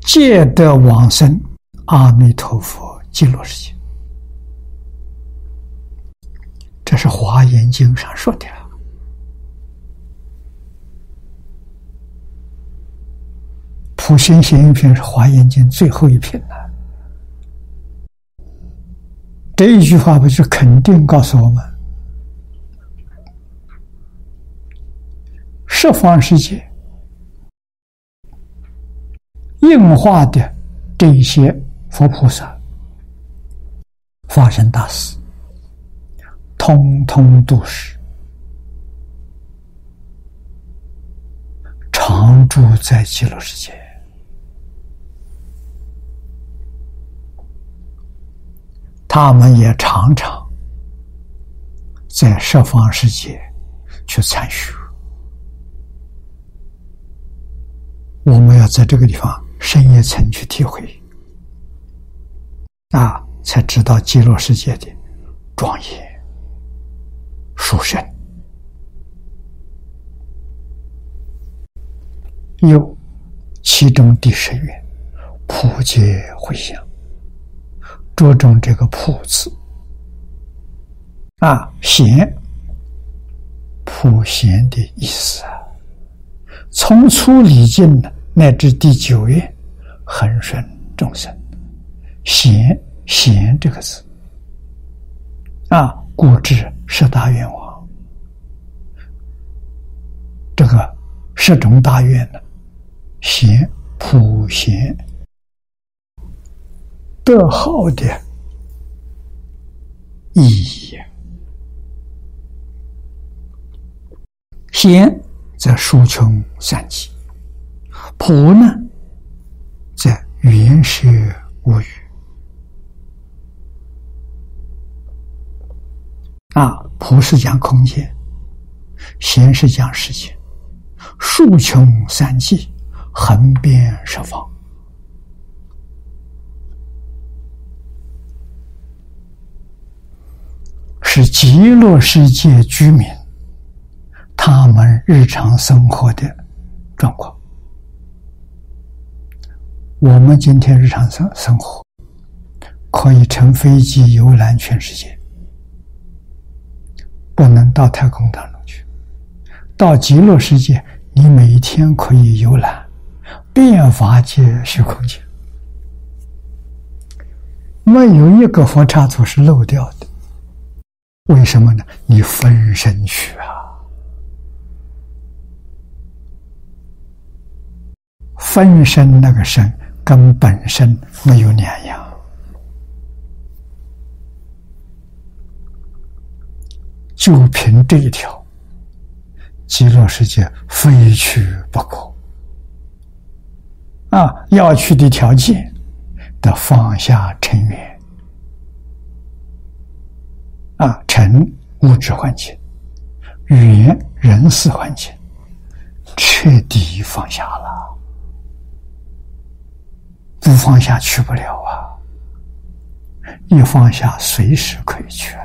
皆得往生阿弥陀佛极乐世界。这是《华严经》上说的。普贤行一品是《华严经》最后一品了。这一句话不就肯定告诉我们，十方世界应化的这些佛菩萨、法身大士，通通都是常住在极乐世界。他们也常常在十方世界去参学，我们要在这个地方深一层去体会，啊，才知道极乐世界的庄严、殊胜。有其中第十愿，普皆回向。着重这个“普”字啊，贤普贤的意思啊。从初礼敬呢，乃至第九愿，恒顺众生，贤贤这个字啊，故知十大愿王，这个十种大愿呢，贤普贤。德号的意义，贤则疏穷三际，婆呢则圆摄无语。啊，婆是讲空间，贤是讲时间，数穷三际，横遍十方。是极乐世界居民，他们日常生活的状况。我们今天日常生生活，可以乘飞机游览全世界，不能到太空当中去。到极乐世界，你每天可以游览遍法界虚空界，没有一个佛刹土是漏掉的。为什么呢？你分身去啊，分身那个身跟本身没有两样，就凭这一条，极乐世界非去不可啊！要去的条件得放下尘缘。啊，尘物质环境，缘人事环境，彻底放下了，放下去不了啊！一放下，随时可以去。